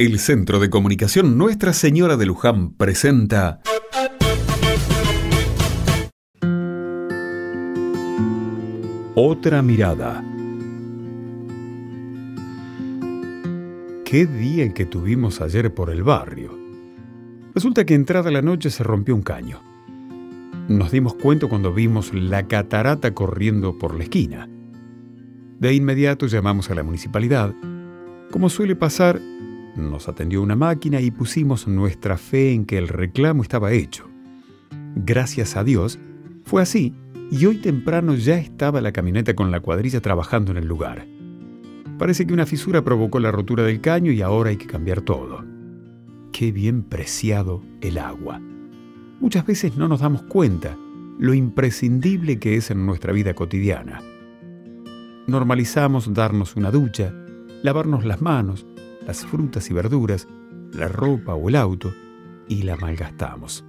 El Centro de Comunicación Nuestra Señora de Luján presenta Otra mirada. Qué día el que tuvimos ayer por el barrio. Resulta que entrada la noche se rompió un caño. Nos dimos cuenta cuando vimos la catarata corriendo por la esquina. De inmediato llamamos a la municipalidad. Como suele pasar, nos atendió una máquina y pusimos nuestra fe en que el reclamo estaba hecho. Gracias a Dios, fue así y hoy temprano ya estaba la camioneta con la cuadrilla trabajando en el lugar. Parece que una fisura provocó la rotura del caño y ahora hay que cambiar todo. Qué bien preciado el agua. Muchas veces no nos damos cuenta lo imprescindible que es en nuestra vida cotidiana. Normalizamos darnos una ducha, lavarnos las manos, las frutas y verduras, la ropa o el auto y la malgastamos.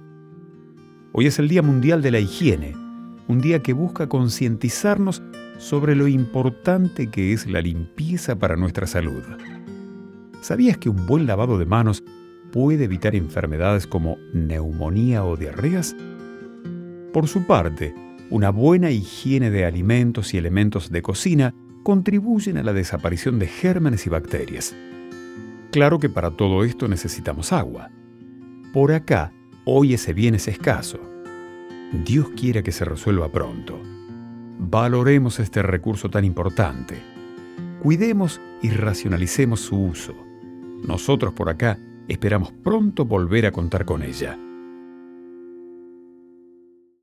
Hoy es el Día Mundial de la Higiene, un día que busca concientizarnos sobre lo importante que es la limpieza para nuestra salud. ¿Sabías que un buen lavado de manos puede evitar enfermedades como neumonía o diarreas? Por su parte, una buena higiene de alimentos y elementos de cocina contribuyen a la desaparición de gérmenes y bacterias. Claro que para todo esto necesitamos agua. Por acá, hoy ese bien es escaso. Dios quiere que se resuelva pronto. Valoremos este recurso tan importante. Cuidemos y racionalicemos su uso. Nosotros por acá esperamos pronto volver a contar con ella.